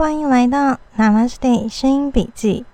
欢迎来到 Namaste 声音笔记。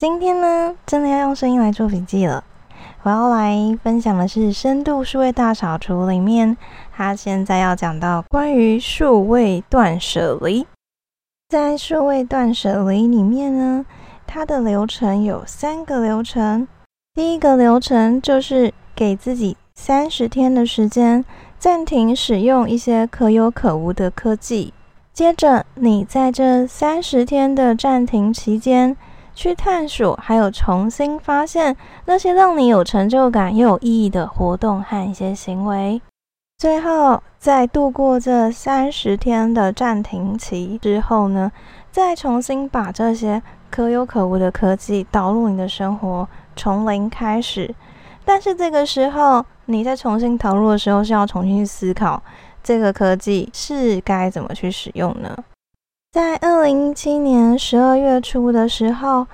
今天呢，真的要用声音来做笔记了。我要来分享的是《深度数位大扫除》里面，它现在要讲到关于数位断舍离。在数位断舍离里面呢，它的流程有三个流程。第一个流程就是给自己三十天的时间，暂停使用一些可有可无的科技。接着，你在这三十天的暂停期间，去探索，还有重新发现那些让你有成就感又有意义的活动和一些行为。最后，在度过这三十天的暂停期之后呢，再重新把这些可有可无的科技导入你的生活，从零开始。但是这个时候，你在重新投入的时候，是要重新去思考。这个科技是该怎么去使用呢？在二零一七年十二月初的时候，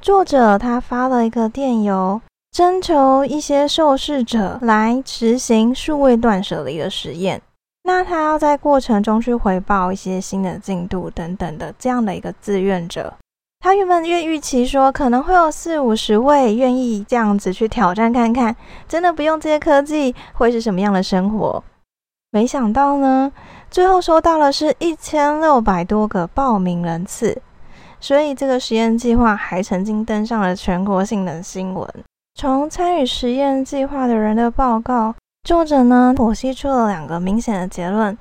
作者他发了一个电邮，征求一些受试者来执行数位断舍离的实验。那他要在过程中去回报一些新的进度等等的这样的一个志愿者。他原本预预期说可能会有四五十位愿意这样子去挑战看看，真的不用这些科技会是什么样的生活。没想到呢，最后收到了是一千六百多个报名人次，所以这个实验计划还曾经登上了全国性的新闻。从参与实验计划的人的报告，作者呢剖析出了两个明显的结论。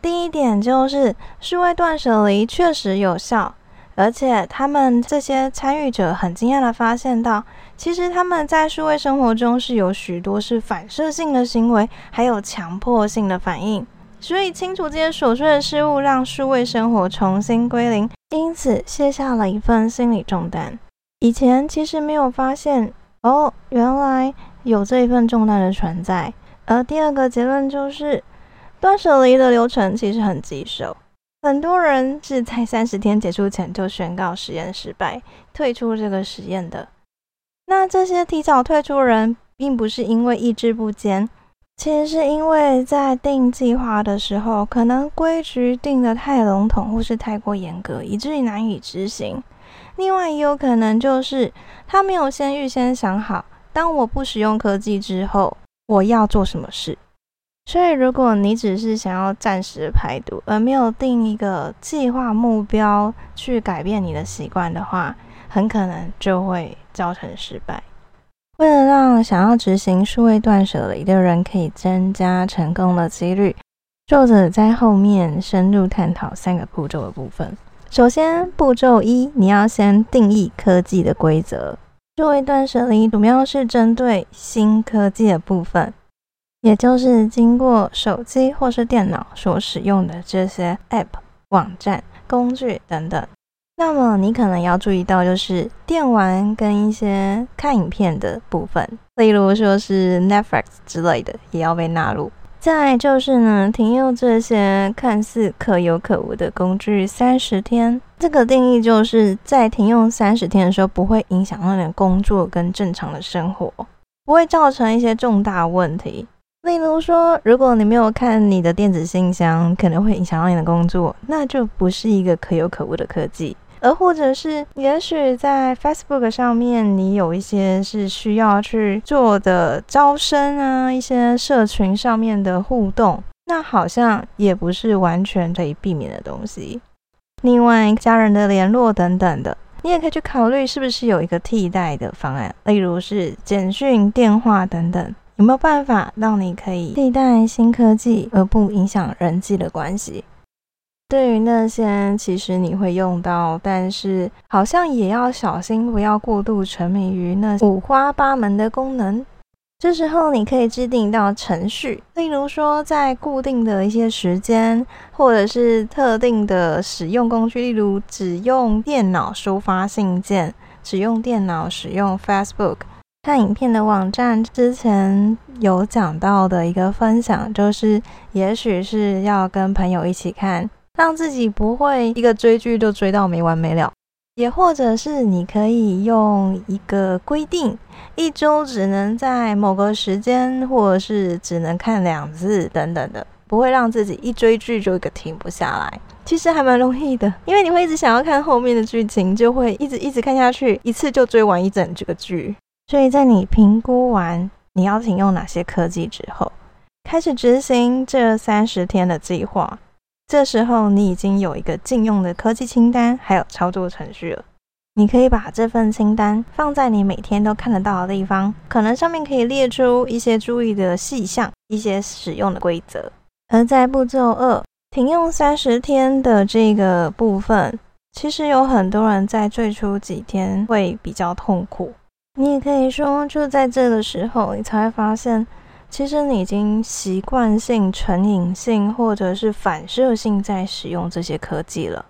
第一点就是数位断舍离确实有效。而且他们这些参与者很惊讶的发现到，其实他们在数位生活中是有许多是反射性的行为，还有强迫性的反应。所以清除这些琐碎的事物，让数位生活重新归零，因此卸下了一份心理重担。以前其实没有发现哦，原来有这一份重担的存在。而第二个结论就是，断舍离的流程其实很棘手。很多人是在三十天结束前就宣告实验失败，退出这个实验的。那这些提早退出人，并不是因为意志不坚，其实是因为在定计划的时候，可能规矩定得太笼统，或是太过严格，以至于难以执行。另外，也有可能就是他没有先预先想好，当我不使用科技之后，我要做什么事。所以，如果你只是想要暂时排毒，而没有定一个计划目标去改变你的习惯的话，很可能就会造成失败。为了让想要执行数位断舍离的人可以增加成功的几率，作者在后面深入探讨三个步骤的部分。首先，步骤一，你要先定义科技的规则。数位断舍离主要是针对新科技的部分。也就是经过手机或是电脑所使用的这些 App、网站、工具等等，那么你可能要注意到，就是电玩跟一些看影片的部分，例如说是 Netflix 之类的，也要被纳入。再就是呢，停用这些看似可有可无的工具三十天。这个定义就是在停用三十天的时候，不会影响到你的工作跟正常的生活，不会造成一些重大问题。例如说，如果你没有看你的电子信箱，可能会影响到你的工作，那就不是一个可有可无的科技。而或者是，也许在 Facebook 上面，你有一些是需要去做的招生啊，一些社群上面的互动，那好像也不是完全可以避免的东西。另外，家人的联络等等的，你也可以去考虑是不是有一个替代的方案，例如是简讯、电话等等。有没有办法让你可以替代新科技而不影响人际的关系？对于那些其实你会用到，但是好像也要小心，不要过度沉迷于那五花八门的功能。这时候你可以制定到程序，例如说在固定的一些时间，或者是特定的使用工具，例如只用电脑收发信件，只用电脑使用 Facebook。看影片的网站之前有讲到的一个分享，就是也许是要跟朋友一起看，让自己不会一个追剧就追到没完没了；也或者是你可以用一个规定，一周只能在某个时间，或者是只能看两次等等的。不会让自己一追剧就一个停不下来。其实还蛮容易的，因为你会一直想要看后面的剧情，就会一直一直看下去，一次就追完一整这个剧。所以在你评估完你要停用哪些科技之后，开始执行这三十天的计划。这时候你已经有一个禁用的科技清单，还有操作程序了。你可以把这份清单放在你每天都看得到的地方，可能上面可以列出一些注意的细项，一些使用的规则。而在步骤二，停用三十天的这个部分，其实有很多人在最初几天会比较痛苦。你也可以说，就在这个时候，你才会发现。其实你已经习惯性、成瘾性，或者是反射性在使用这些科技了，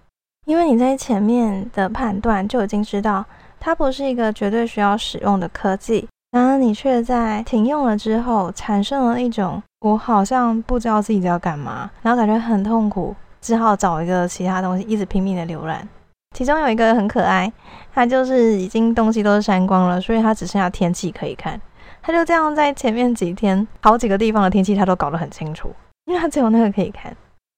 因为你在前面的判断就已经知道它不是一个绝对需要使用的科技，然而你却在停用了之后，产生了一种我好像不知道自己在要干嘛，然后感觉很痛苦，只好找一个其他东西一直拼命的浏览。其中有一个很可爱，它就是已经东西都是删光了，所以它只剩下天气可以看。他就这样在前面几天，好几个地方的天气他都搞得很清楚，因为他只有那个可以看，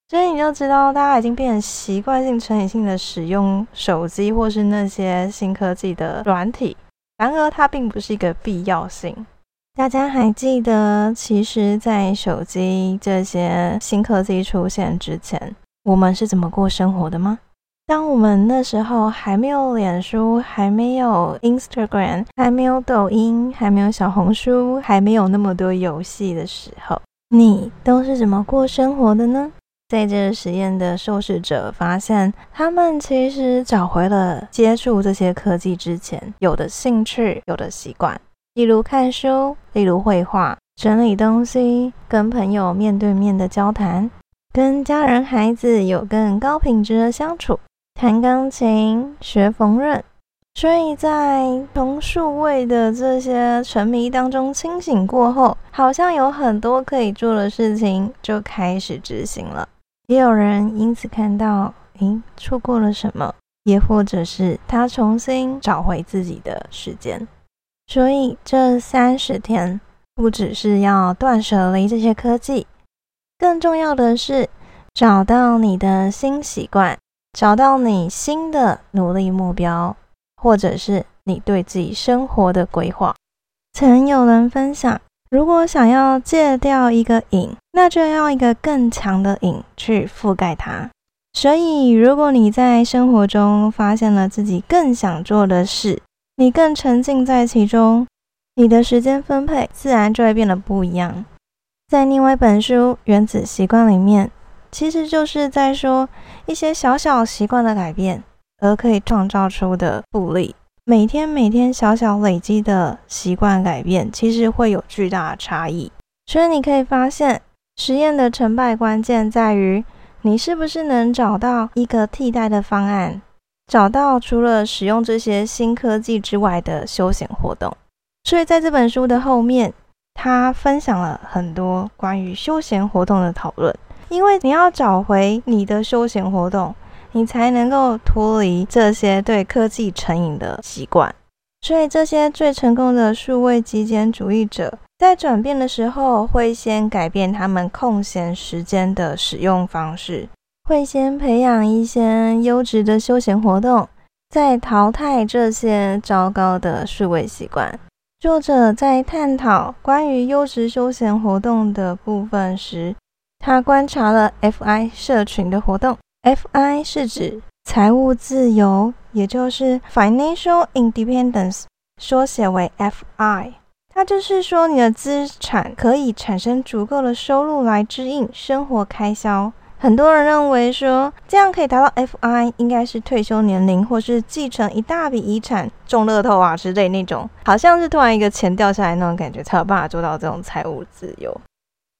所以你就知道大家已经变成习惯性、成瘾性的使用手机或是那些新科技的软体。然而，它并不是一个必要性。大家还记得，其实，在手机这些新科技出现之前，我们是怎么过生活的吗？当我们那时候还没有脸书，还没有 Instagram，还没有抖音，还没有小红书，还没有那么多游戏的时候，你都是怎么过生活的呢？在这实验的受试者发现，他们其实找回了接触这些科技之前有的兴趣、有的习惯，例如看书，例如绘画、整理东西、跟朋友面对面的交谈、跟家人、孩子有更高品质的相处。弹钢琴、学缝纫，所以在从数位的这些沉迷当中清醒过后，好像有很多可以做的事情就开始执行了。也有人因此看到，诶，错过了什么，也或者是他重新找回自己的时间。所以这三十天不只是要断舍离这些科技，更重要的是找到你的新习惯。找到你新的努力目标，或者是你对自己生活的规划。曾有人分享，如果想要戒掉一个瘾，那就要一个更强的瘾去覆盖它。所以，如果你在生活中发现了自己更想做的事，你更沉浸在其中，你的时间分配自然就会变得不一样。在另外一本书《原子习惯》里面。其实就是在说一些小小习惯的改变，而可以创造出的复利。每天每天小小累积的习惯改变，其实会有巨大的差异。所以你可以发现，实验的成败关键在于你是不是能找到一个替代的方案，找到除了使用这些新科技之外的休闲活动。所以在这本书的后面，他分享了很多关于休闲活动的讨论。因为你要找回你的休闲活动，你才能够脱离这些对科技成瘾的习惯。所以，这些最成功的数位极简主义者在转变的时候，会先改变他们空闲时间的使用方式，会先培养一些优质的休闲活动，再淘汰这些糟糕的数位习惯。作者在探讨关于优质休闲活动的部分时。他观察了 FI 社群的活动，FI 是指财务自由，也就是 Financial Independence，缩写为 FI。它就是说，你的资产可以产生足够的收入来支应生活开销。很多人认为说，这样可以达到 FI，应该是退休年龄，或是继承一大笔遗产、中乐透啊之类那种，好像是突然一个钱掉下来那种感觉，才有办法做到这种财务自由。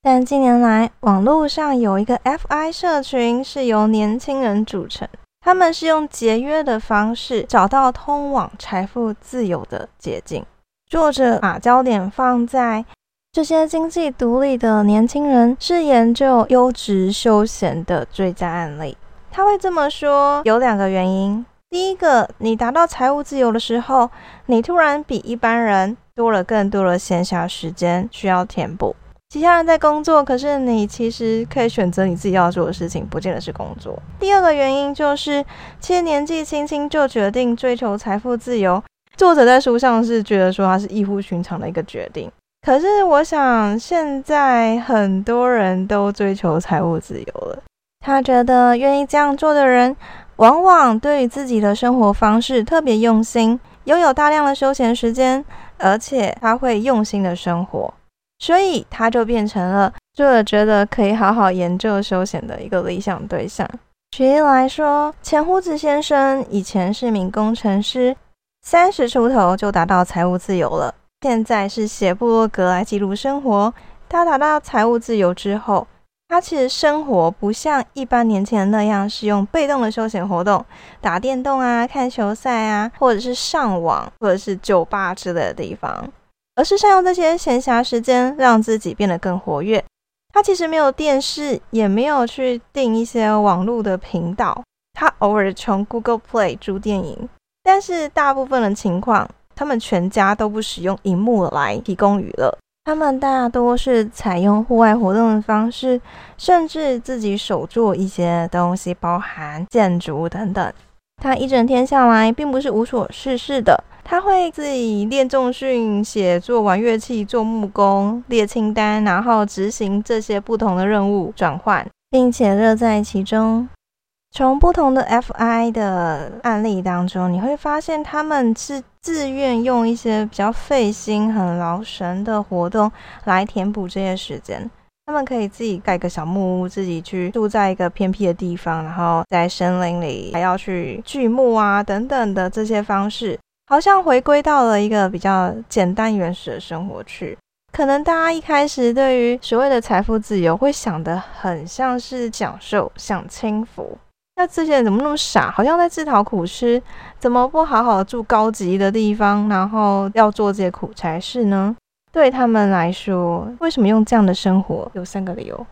但近年来，网络上有一个 FI 社群是由年轻人组成，他们是用节约的方式找到通往财富自由的捷径。作者把焦点放在这些经济独立的年轻人是研究优质休闲的最佳案例。他会这么说：有两个原因，第一个，你达到财务自由的时候，你突然比一般人多了更多的闲暇时间需要填补。其他人在工作，可是你其实可以选择你自己要做的事情，不见得是工作。第二个原因就是，其实年纪轻轻就决定追求财富自由，作者在书上是觉得说他是异乎寻常的一个决定。可是我想，现在很多人都追求财务自由了。他觉得愿意这样做的人，往往对于自己的生活方式特别用心，拥有大量的休闲时间，而且他会用心的生活。所以他就变成了作者觉得可以好好研究休闲的一个理想对象。举例来说，钱胡子先生以前是名工程师，三十出头就达到财务自由了。现在是写部落格来记录生活。他达到财务自由之后，他其实生活不像一般年轻人那样是用被动的休闲活动，打电动啊、看球赛啊，或者是上网，或者是酒吧之类的地方。而是善用这些闲暇时间，让自己变得更活跃。他其实没有电视，也没有去订一些网络的频道。他偶尔从 Google Play 租电影，但是大部分的情况，他们全家都不使用荧幕来提供娱乐。他们大多是采用户外活动的方式，甚至自己手做一些东西，包含建筑等等。他一整天下来，并不是无所事事的。他会自己练重训、写作、玩乐器、做木工、列清单，然后执行这些不同的任务转换，并且乐在其中。从不同的 FI 的案例当中，你会发现他们是自愿用一些比较费心、很劳神的活动来填补这些时间。他们可以自己盖个小木屋，自己去住在一个偏僻的地方，然后在森林里还要去锯木啊等等的这些方式。好像回归到了一个比较简单原始的生活去。可能大家一开始对于所谓的财富自由，会想的很像是享受、享清福。那这些人怎么那么傻？好像在自讨苦吃，怎么不好好住高级的地方，然后要做这些苦差事呢？对他们来说，为什么用这样的生活？有三个理由。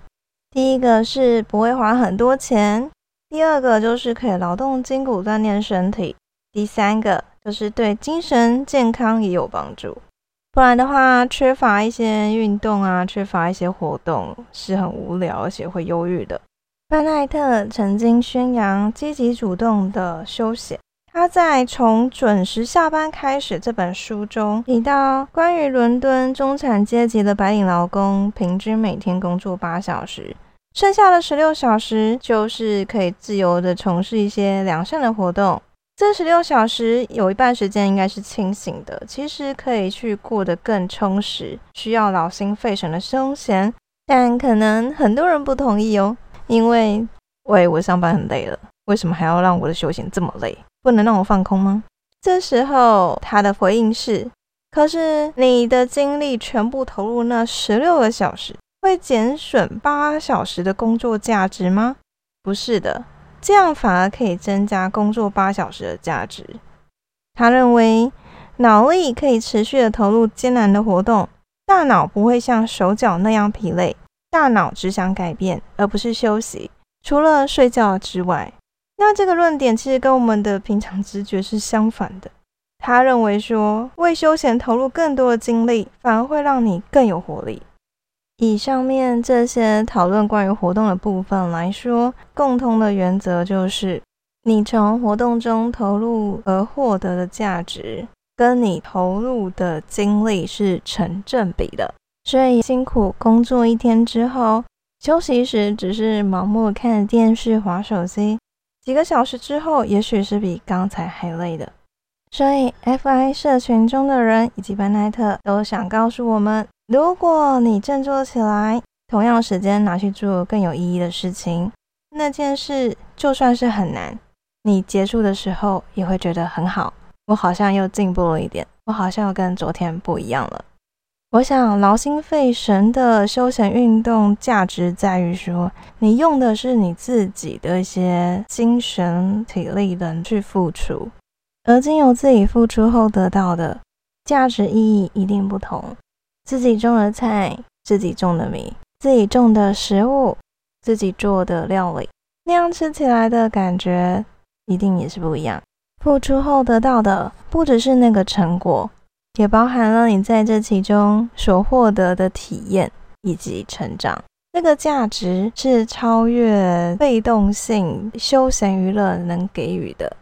第一个是不会花很多钱，第二个就是可以劳动筋骨、锻炼身体，第三个。就是对精神健康也有帮助，不然的话，缺乏一些运动啊，缺乏一些活动是很无聊，而且会忧郁的。班奈特曾经宣扬积极主动的休闲。他在《从准时下班开始》这本书中提到，关于伦敦中产阶级的白领劳工平均每天工作八小时，剩下的十六小时就是可以自由的从事一些良善的活动。这十六小时有一半时间应该是清醒的，其实可以去过得更充实，需要劳心费神的休闲。但可能很多人不同意哦，因为喂，我上班很累了，为什么还要让我的休闲这么累？不能让我放空吗？这时候他的回应是：可是你的精力全部投入那十六个小时，会减损八小时的工作价值吗？不是的。这样反而可以增加工作八小时的价值。他认为，脑力可以持续的投入艰难的活动，大脑不会像手脚那样疲累，大脑只想改变而不是休息。除了睡觉之外，那这个论点其实跟我们的平常直觉是相反的。他认为说，为休闲投入更多的精力，反而会让你更有活力。以上面这些讨论关于活动的部分来说，共通的原则就是，你从活动中投入而获得的价值，跟你投入的精力是成正比的。所以辛苦工作一天之后，休息时只是盲目看电视、划手机，几个小时之后，也许是比刚才还累的。所以，FI 社群中的人以及班奈特都想告诉我们。如果你振作起来，同样时间拿去做更有意义的事情，那件事就算是很难，你结束的时候也会觉得很好。我好像又进步了一点，我好像又跟昨天不一样了。我想劳心费神的休闲运动价值在于说，你用的是你自己的一些精神体力的去付出，而经由自己付出后得到的价值意义一定不同。自己种的菜，自己种的米，自己种的食物，自己做的料理，那样吃起来的感觉一定也是不一样。付出后得到的，不只是那个成果，也包含了你在这其中所获得的体验，以及成长。这个价值是超越被动性休闲娱乐能给予的，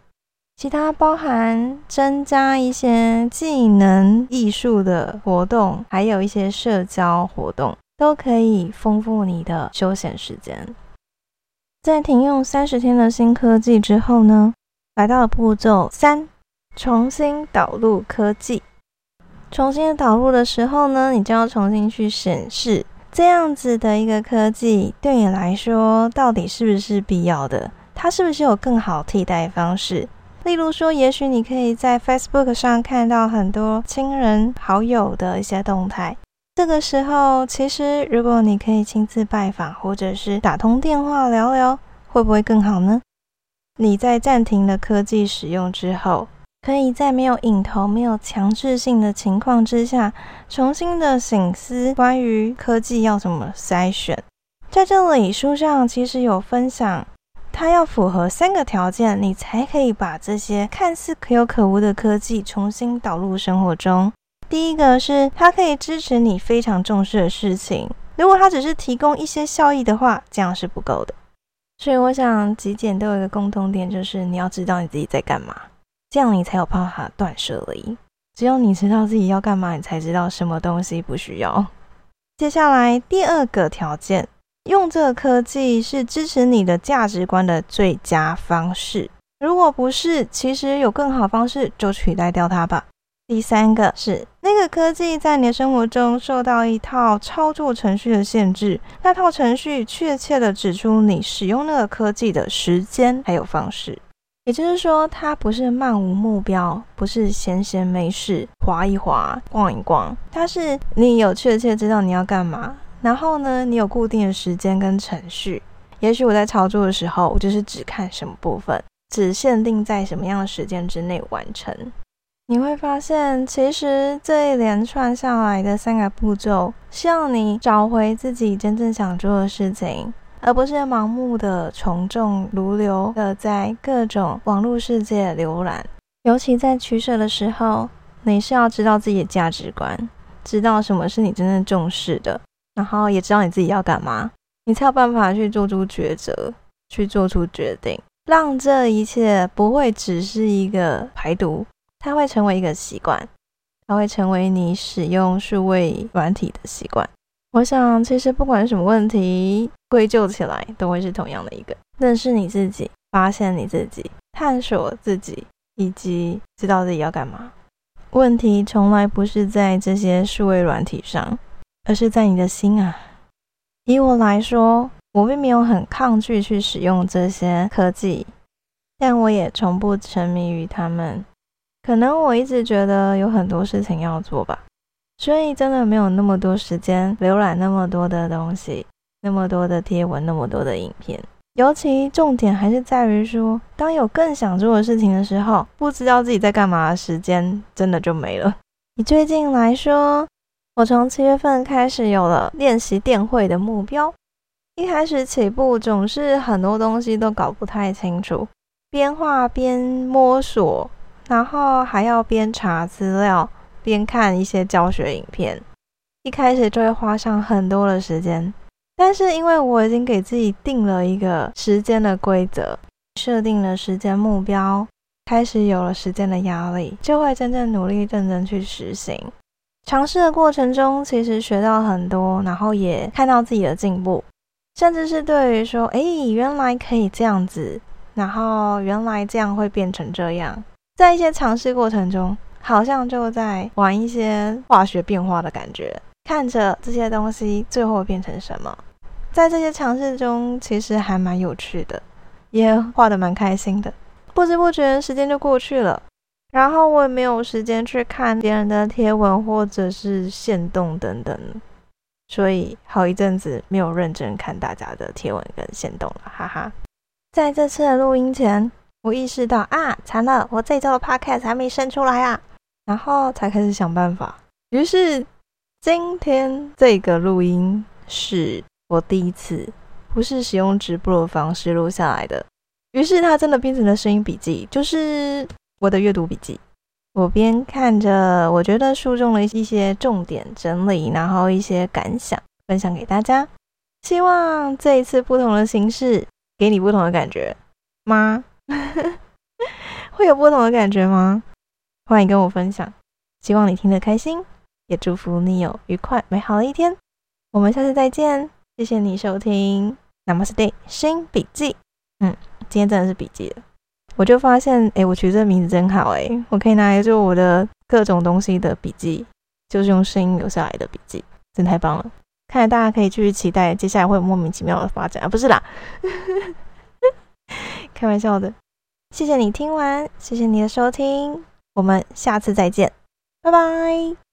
其他包含增加一些技能、艺术的活动，还有一些社交活动，都可以丰富你的休闲时间。在停用三十天的新科技之后呢，来到了步骤三，重新导入科技。重新导入的时候呢，你就要重新去审视。这样子的一个科技对你来说到底是不是必要的？它是不是有更好替代方式？例如说，也许你可以在 Facebook 上看到很多亲人好友的一些动态。这个时候，其实如果你可以亲自拜访，或者是打通电话聊聊，会不会更好呢？你在暂停了科技使用之后。可以在没有影头、没有强制性的情况之下，重新的醒思关于科技要怎么筛选。在这里，书上其实有分享，它要符合三个条件，你才可以把这些看似可有可无的科技重新导入生活中。第一个是它可以支持你非常重视的事情，如果它只是提供一些效益的话，这样是不够的。所以，我想极简都有一个共同点，就是你要知道你自己在干嘛。这样你才有办法断舍离。只有你知道自己要干嘛，你才知道什么东西不需要。接下来第二个条件，用这个科技是支持你的价值观的最佳方式。如果不是，其实有更好方式就取代掉它吧。第三个是那个科技在你的生活中受到一套操作程序的限制，那套程序确切的指出你使用那个科技的时间还有方式。也就是说，它不是漫无目标，不是闲闲没事滑一滑、逛一逛，它是你有确切知道你要干嘛，然后呢，你有固定的时间跟程序。也许我在操作的时候，我就是只看什么部分，只限定在什么样的时间之内完成。你会发现，其实这一连串下来的三个步骤，是要你找回自己真正想做的事情。而不是盲目的从众如流的在各种网络世界浏览，尤其在取舍的时候，你是要知道自己的价值观，知道什么是你真正重视的，然后也知道你自己要干嘛，你才有办法去做出抉择，去做出决定，让这一切不会只是一个排毒，它会成为一个习惯，它会成为你使用数位软体的习惯。我想，其实不管什么问题，归咎起来都会是同样的一个：认识你自己，发现你自己，探索自己，以及知道自己要干嘛。问题从来不是在这些数位软体上，而是在你的心啊。以我来说，我并没有很抗拒去使用这些科技，但我也从不沉迷于他们。可能我一直觉得有很多事情要做吧。所以真的没有那么多时间浏览那么多的东西，那么多的贴文，那么多的影片。尤其重点还是在于说，当有更想做的事情的时候，不知道自己在干嘛，时间真的就没了。以最近来说，我从七月份开始有了练习电绘的目标。一开始起步总是很多东西都搞不太清楚，边画边摸索，然后还要边查资料。边看一些教学影片，一开始就会花上很多的时间。但是因为我已经给自己定了一个时间的规则，设定了时间目标，开始有了时间的压力，就会真正努力认真去实行。尝试的过程中，其实学到很多，然后也看到自己的进步，甚至是对于说，哎，原来可以这样子，然后原来这样会变成这样，在一些尝试过程中。好像就在玩一些化学变化的感觉，看着这些东西最后变成什么。在这些尝试中，其实还蛮有趣的，也画的蛮开心的。不知不觉时间就过去了，然后我也没有时间去看别人的贴文或者是线动等等，所以好一阵子没有认真看大家的贴文跟线动了，哈哈。在这次的录音前，我意识到啊，惨了，我这周的 podcast 还没生出来啊。然后才开始想办法。于是今天这个录音是我第一次不是使用直播的方式录下来的。于是它真的变成了声音笔记，就是我的阅读笔记。我边看着，我觉得书中的一些重点整理，然后一些感想，分享给大家。希望这一次不同的形式给你不同的感觉吗？会有不同的感觉吗？欢迎跟我分享。希望你听得开心，也祝福你有愉快美好的一天。我们下次再见，谢谢你收听 Namaste 新笔记。嗯，今天真的是笔记了。我就发现，哎，我取这名字真好，哎，我可以拿来做我的各种东西的笔记，就是用声音留下来的笔记，真太棒了。看来大家可以继续期待，接下来会有莫名其妙的发展啊，不是啦，开玩笑的。谢谢你听完，谢谢你的收听，我们下次再见，拜拜。